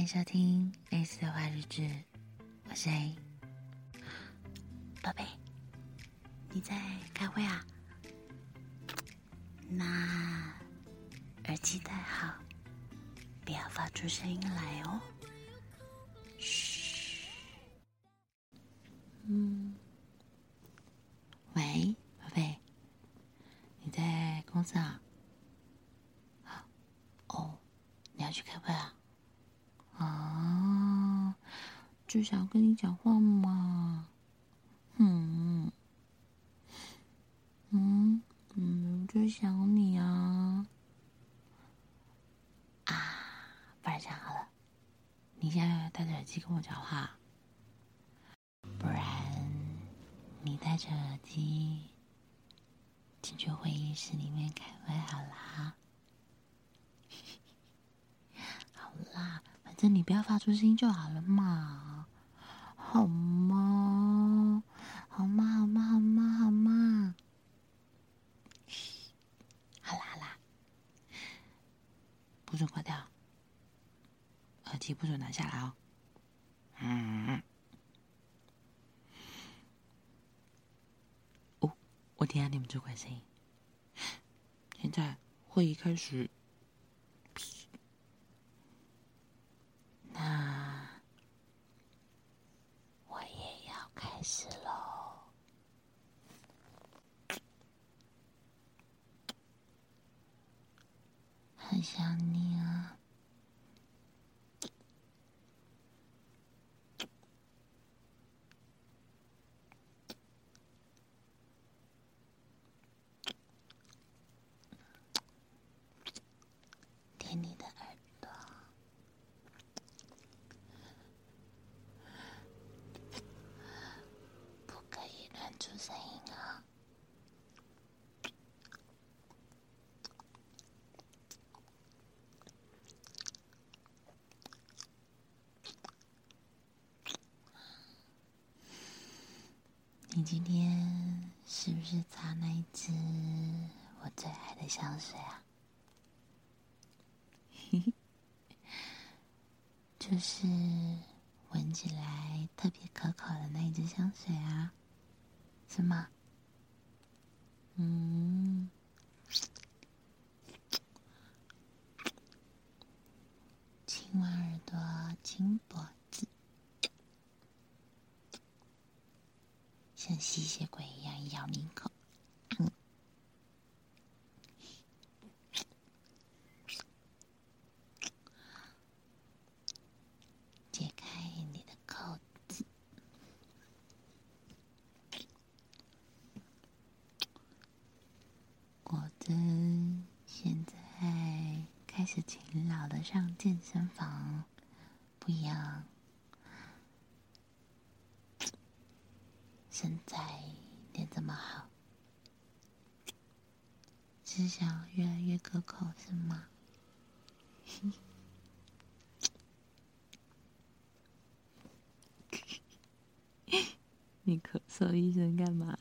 欢迎收听 ACE 的话日志，我是 A。宝贝，你在开会啊？那耳机戴好，不要发出声音来哦。嘘。嗯。喂，宝贝，你在公司啊？哦，你要去开会啊？啊，就想跟你讲话嘛。嗯嗯嗯，就想你啊。啊，不然这样好了，你现在戴着耳机跟我讲话，不然你戴着耳机进去会议室里面开会好啦。好啦。反正你不要发出声音就好了嘛，好吗？好吗？好吗？好吗？好吗？好啦好啦，不准挂掉，耳机不准拿下来哦。嗯。哦，我听下你们这款声音。现在会议开始。开始喽，很想你啊。听你的声音啊！你今天是不是擦那一支我最爱的香水啊？就是闻起来特别可口的那一支香水啊。是吗？嗯，亲完耳朵，亲脖子，像吸血鬼一样咬你口。解开你的扣子。果真，现在开始勤劳的上健身房，不要。身材练这么好，是想越来越可口是吗？你咳嗽一声干嘛？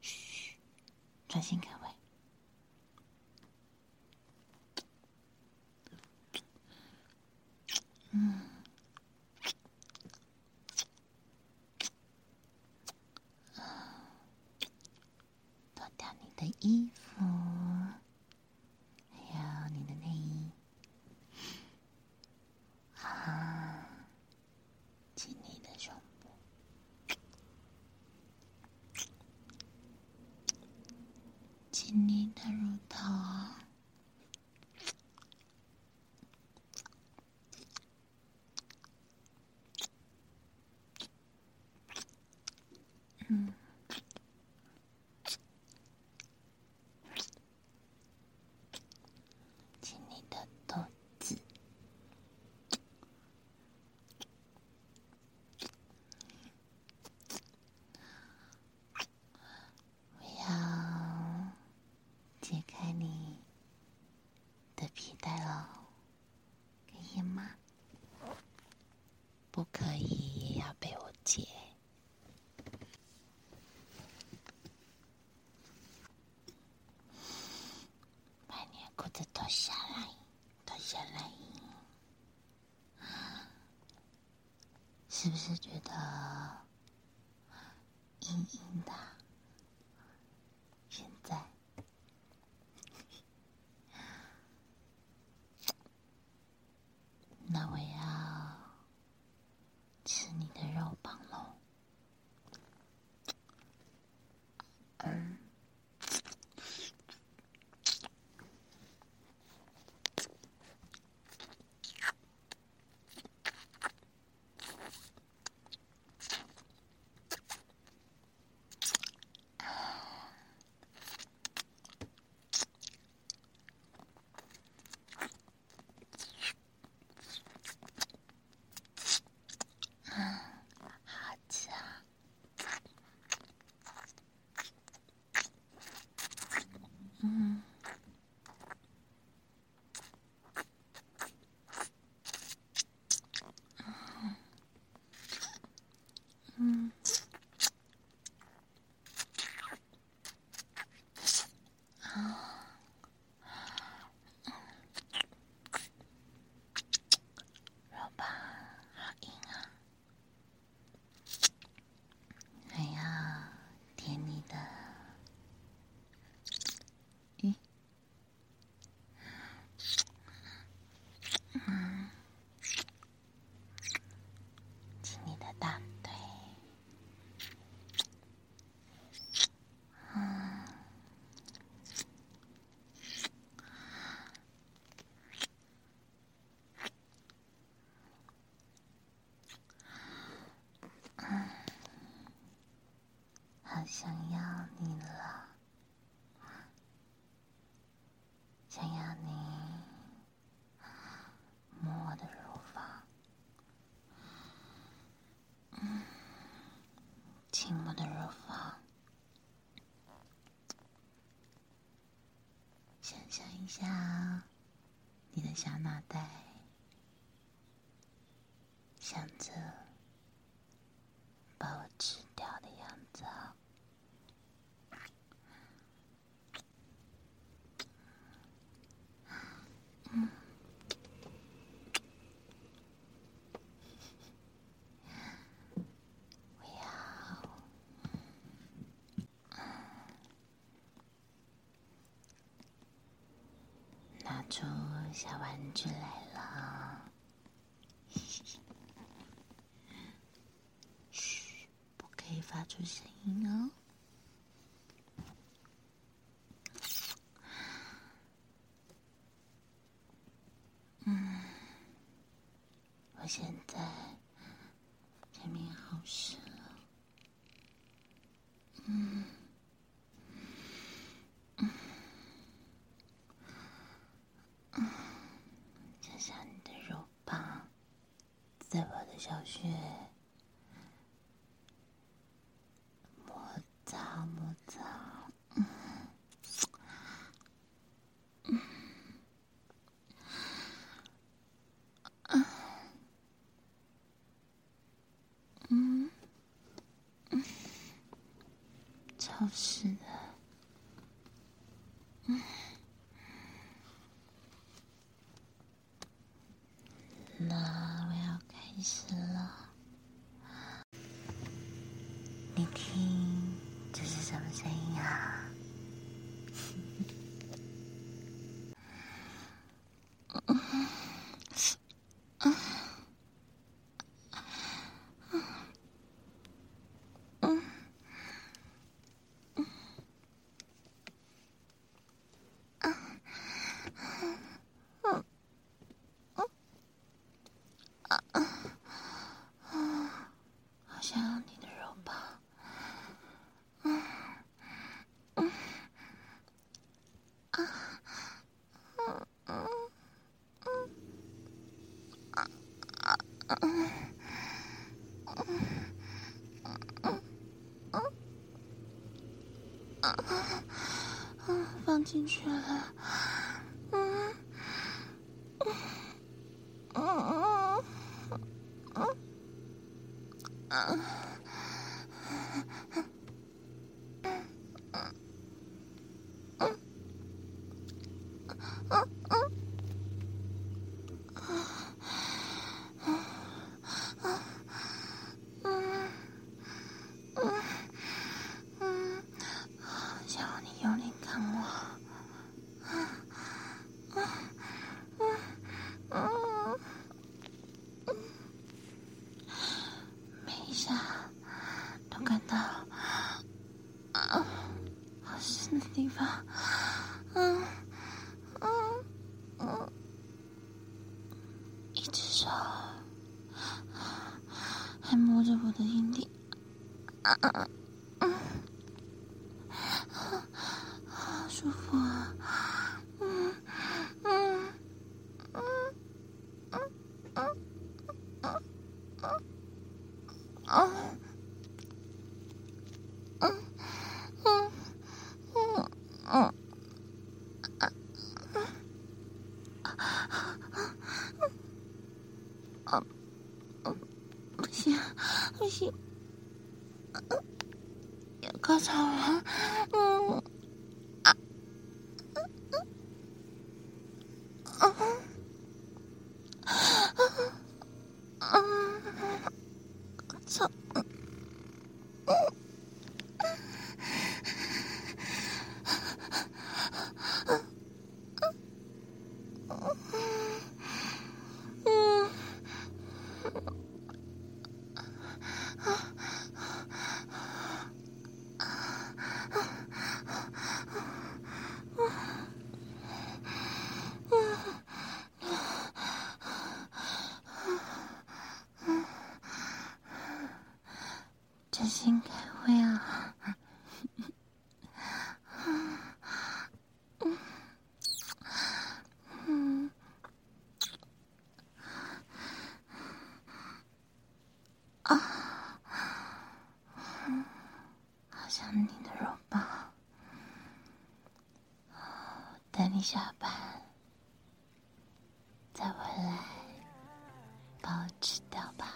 嘘，专心开会。嗯，脱掉你的衣服，皮带喽，可以吗？不可以，也要被我解。把你的裤子脱下来，脱下来，是不是觉得硬硬的？现在。那我要吃你的肉棒喽。嗯。想要你了，想要你摸我的乳房，嗯，亲我的乳房，想象一下你的小脑袋，想着把我吃掉的样子啊。出小玩具来了，嘘，不可以发出声音哦。嗯，我现在前面好湿了，嗯。在我的小雪摩擦摩擦，嗯嗯嗯嗯，潮湿的，嗯。放进去了，嗯，嗯嗯嗯嗯。还摸着我的阴蒂，啊啊啊，好舒服啊，嗯嗯嗯嗯嗯嗯嗯嗯。不行，要高潮了，嗯，开心开会啊好想你的肉包。等你下班再回来把我吃掉吧。